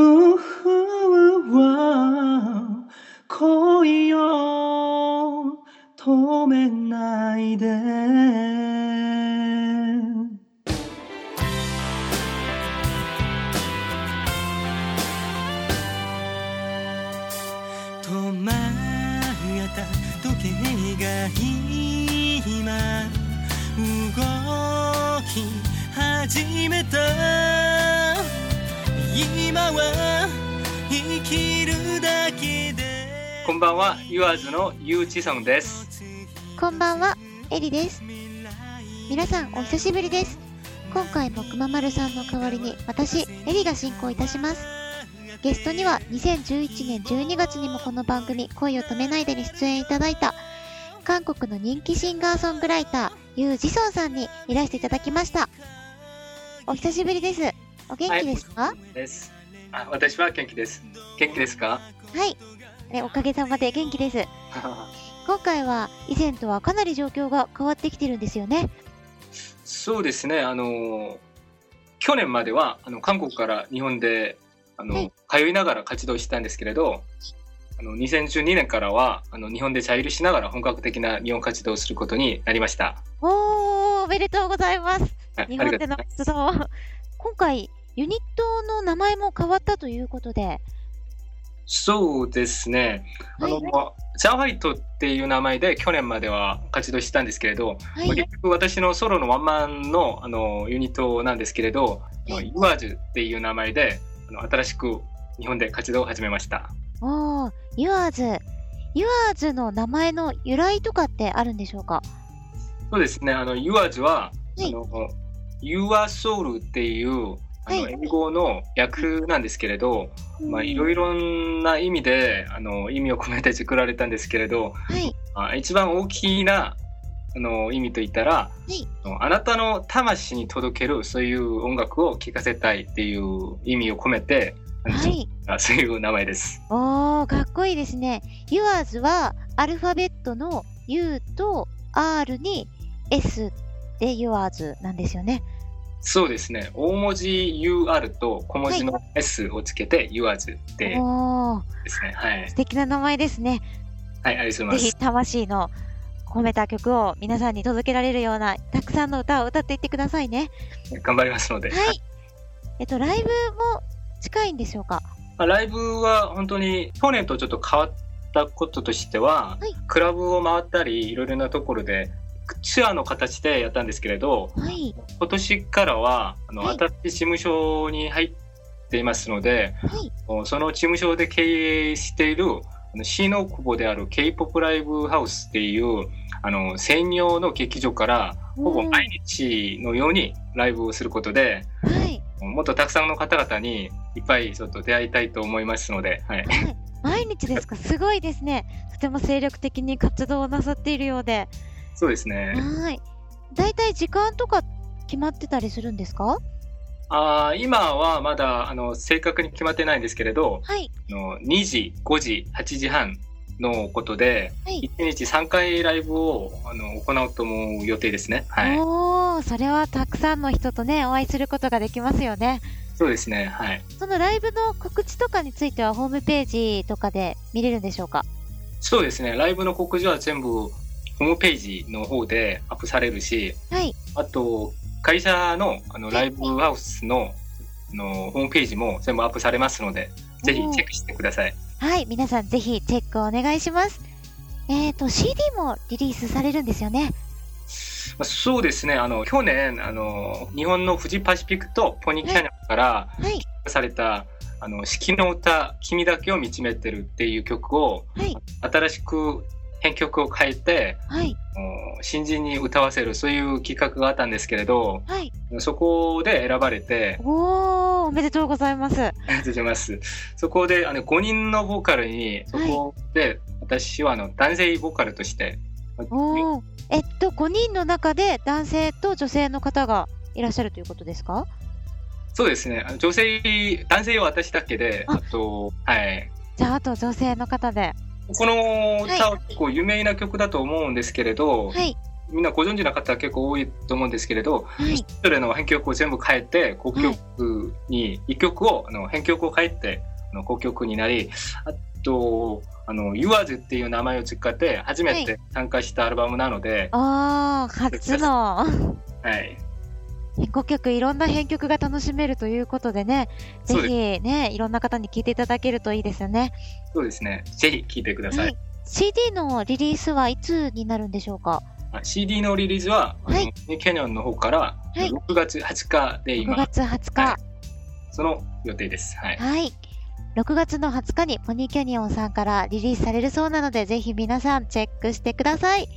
うわ恋を止めないで止まった時計が今動き始めた今は生きるだけでこんばんは、ユアーズのユウチソンです。こんばんは、エリです。皆さん、お久しぶりです。今回もくままるさんの代わりに、私、エリが進行いたします。ゲストには、2011年12月にもこの番組、恋を止めないでに出演いただいた、韓国の人気シンガーソングライター、ユウ・ジソンさんにいらしていただきました。お久しぶりです。お元気ですか、です。あ、私は元気です。元気ですか？はい。ね、おかげさまで元気です。今回は、以前とはかなり状況が変わってきてるんですよね。そうですね、あの、去年までは、あの、韓国から日本で、あの、はい通いながら活動してたんですけれど、あの、2012年からは、あの、日本でチャイルしながら本格的な日本活動をすることになりました。おー、おめでとうございます。はい日本での活動。今回、ユニットの名前も変わったということで。そうですね。あの、はいジャワイトっていう名前で去年までは活動してたんですけれど、はい。結局私のソロのワンマンのあのユニットなんですけれど、はいユアーズっていう名前であの新しく日本で活動を始めました。おー、ユアーズ。ユアーズの名前の由来とかってあるんでしょうか？そうですね。あの URs は、はいあの Your Soul っていうあのはい英語の訳なんですけれど、まあいろいろな意味であの意味を込めて作られたんですけれど、はい。あ一番大きなあの意味といったら、いあなたの魂に届けるそういう音楽を聴かせたいっていう意味を込めて、はい。あそういう名前です。おー、かっこいいですね。ユアーズは、アルファベットの U と R に S でユアーズなんですよね。そうですね。大文字 UR と小文字の S をつけて Yours でですね。はい。素敵な名前ですね。はい、ありがとうござぜひいます。魂の込めた曲を皆さんに届けられるようなたくさんの歌を歌っていってくださいね。頑張りますので。はい。えっと、ライブも近いんでしょうか？まあライブは本当に去年とちょっと変わったこととしては、はいクラブを回ったりいろいろなところでツアーの形でやったんですけれど、はい。今年からはあの、はい新しい事務所に入っていますので、はい。その事務所で経営しているあの新大久保である K-POP ライブハウスっていうあの専用の劇場からほぼ毎日のようにライブをすることで、はい。もっとたくさんの方々にいっぱいちょっと出会いたいと思いますので、はい、はい。毎日ですか？すごいですね。とても精力的に活動をなさっているようで。そうですね。はい。だいたい時間とか決まってたりするんですか？あー今はまだあの正確に決まってないんですけれど、はい。あの2時、5時、8時半のことで、はい。1日3回ライブをあの行おうと思う予定ですね。はい。おー、それはたくさんの人とね、お会いすることができますよね。そうですね。はい。そのライブの告知とかについてはホームページとかで見れるんでしょうか？そうですね。ライブの告知は全部ホームページの方でアップされるし、はい。あと会社のあのはいライブハウスのあのホームページも全部アップされますので、ぜひチェックしてください。はい。皆さんぜひチェックお願いします。えっ、と、CD もリリースされるんですよね？まあそうですね。あの去年あの日本のフジパシフィックとポニーキャニオンからはい。されたあの四季の歌「君だけを見つめてる」っていう曲をはい。新しく編曲を変えてはい。新人に歌わせるそういう企画があったんですけれどはい。そこで選ばれておー、おめでとうございます。ありがとうございますそこであの5人のボーカルにそこで私はあの男性ボーカルとしておー。えっと、5人の中で男性と女性の方がいらっしゃるということですか？そうですね女性男性は私だけでああとはいじゃあ、あと女性の方で。この歌は結構有名な曲だと思うんですけれど、はい。みんなご存知な方は結構多いと思うんですけれど、はい。それぞれの編曲を全部変えて、公曲に、一曲を、あの編曲を変えて、あの公曲になり、あと、あの、Yours っていう名前を使って初めて参加したアルバムなので、ああ、初のはい。編曲、いろんな編曲が楽しめるということでね、ぜひね、いろんな方に聞いていただけるといいですよね。そうですね。ぜひ聴いてください。はい。CD のリリースはいつになるんでしょうか？あ CD のリリースは、はいキャニオンの方からい6月20日で ?6 今、月20日。はいその予定です。はい。はい。6月の20日にポニーキャニオンさんからリリースされるそうなので、ぜひ皆さんチェックしてください。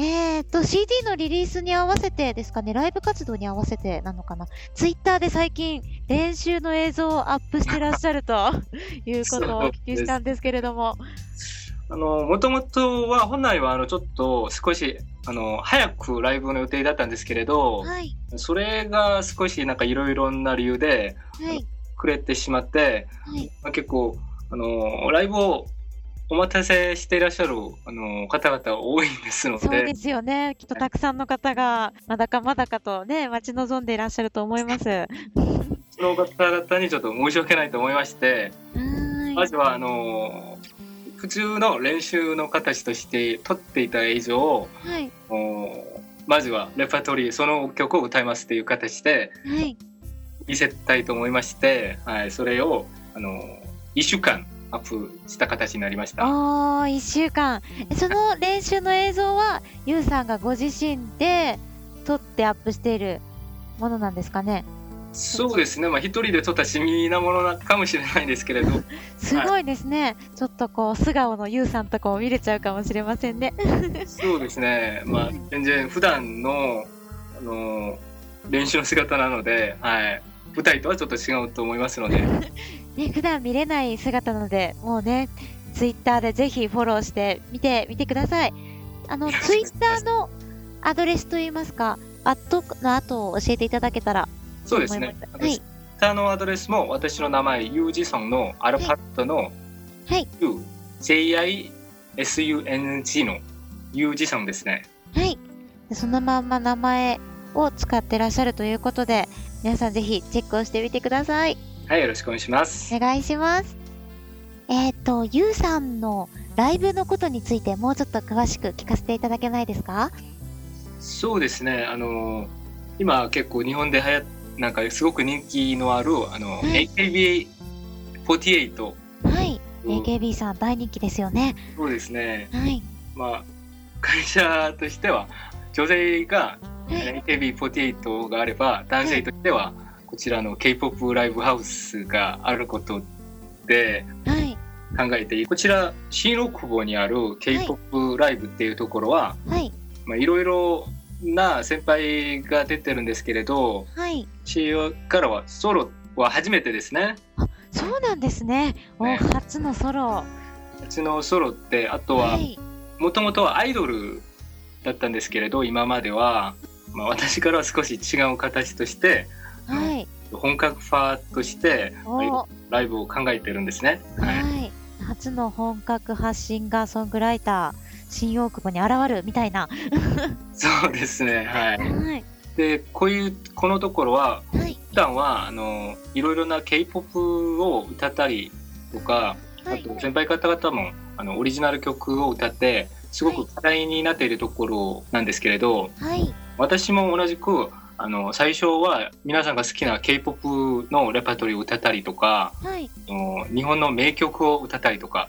えーと、CD のリリースに合わせてですかね、ライブ活動に合わせてなのかな。ツイッターで最近練習の映像をアップしてらっしゃると いうことをお聞きしたんですけれども。あの、もともとは、本来は、あの、ちょっと少し、あの、早くライブの予定だったんですけれど、はい。それが少しなんかいろいろな理由ではい。くれてしまって、はい。まあ、結構、あの、ライブをお待たせしていらっしゃる、あの、方々多いんですので、そうですよね。きっとたくさんの方が、まだかまだかとね、待ち望んでいらっしゃると思います。はその方々にちょっと申し訳ないと思いまして。まずは、あの、普通の練習の形として撮っていた映像を、はい。おまずはレパートリー、その曲を歌いますっていう形ではい。見せたいと思いまして、はい、それを、あの、1週間アップした形になりました。おー、一週間。えその練習の映像は、ゆうさんがご自身で撮ってアップしているものなんですかね？そうですね、まあ一人で撮った地味なものなかもしれないですけれど、すごいですね。ちょっとこう、素顔のゆうさんとかを見れちゃうかもしれませんね。そうですね、まあ全然普段の、あの、練習の姿なので、はい、舞台とはちょっと違うと思いますので、ね、普段見れない姿なので、もうね、ツイッターでぜひフォローして見てみてください。あの、ツイッターのアドレスといいますか、アットの後を教えていただけたらそうですね思います。あのアドレスも私の名前、ユージソンのアルファベットのはい、U、JISUNG のユージソンですね。はい。でそのまんま名前を使ってらっしゃるということで、皆さんぜひチェックをしてみてください。はい、よろしくお願いします。お願いします。えっ、と、ゆうさんのライブのことについてもうちょっと詳しく聞かせていただけないですか？そうですね、あの、今結構日本で流行っなんかすごく人気のある、あの、はい AKB48。はい。AKB さん大人気ですよね。そうですね。はい。まあ、会社としては、女性がはい。AKB48 があれば、男性としては、こちらの K-POP ライブハウスがあることではい。考えて、こちら、新大久保にある K-POP ライブっていうところは、はい。まあ、いろいろな先輩が出てるんですけれど、はい。CEO からはソロは初めてですね。そうなんですね。お、ね初のソロ。うちのソロって、あとは、はい。もともとはアイドルだったんですけれど、今までは、まあ、私からは少し違う形として、はい。本格派としてお、ライブを考えてるんですね。はい。はい。初の本格発信ガーソングライター、新大久保に現るみたいな。そうですね。はい。はい。で、こういう、このところは、はい。普段は、あの、いろいろな K-POP を歌ったりとか、あはい。と先輩方々もあのオリジナル曲を歌ってすごく課題になっているところなんですけれどはい。私も同じくあの最初は皆さんが好きな K-POP のレパートリーを歌ったりとかはい。あの日本の名曲を歌ったりとか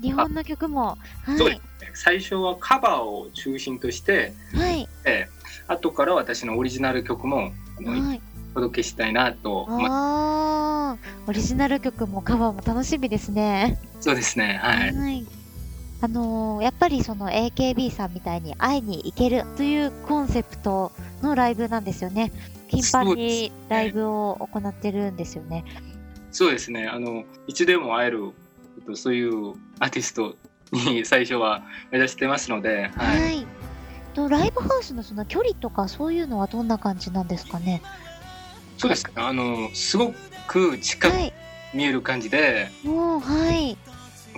日本の曲も。はいそうです。最初はカバーを中心としてはい。で後から私のオリジナル曲もはい。お届けしたいなと、まオリジナル曲もカバーも楽しみですね。そうですねはいはい。あのーやっぱりその AKB さんみたいに会いに行けるというコンセプトのライブなんですよね。頻繁にライブを行ってるんですよね。そうですね。あの、いつでも会える、えっとそういうアーティストに最初は目指してますので、は。はいい。とライブハウスのその距離とかそういうのはどんな感じなんですかね？そうですね。あの、すごく近くはい。見える感じで、もうはい。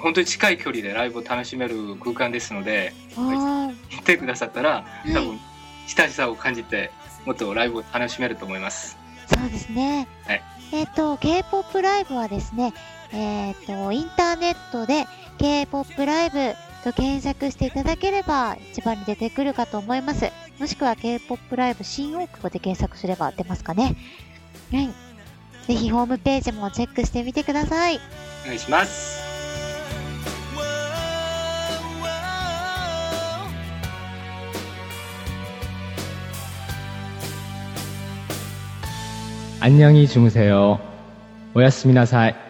本当に近い距離でライブを楽しめる空間ですのであ来てくださったらい多分親しさを感じてもっとライブを楽しめると思います。あ、そうですね。はいえっ、と、K-POP ライブはですね、えっ、と、インターネットで K-POP ライブと検索していただければ一番に出てくるかと思います。もしくは K-POP ライブ新大久保で検索すれば出ますかね。はい。ぜひホームページもチェックしてみてください。お願いします。 안녕히 주무세요. 오야스미나사이.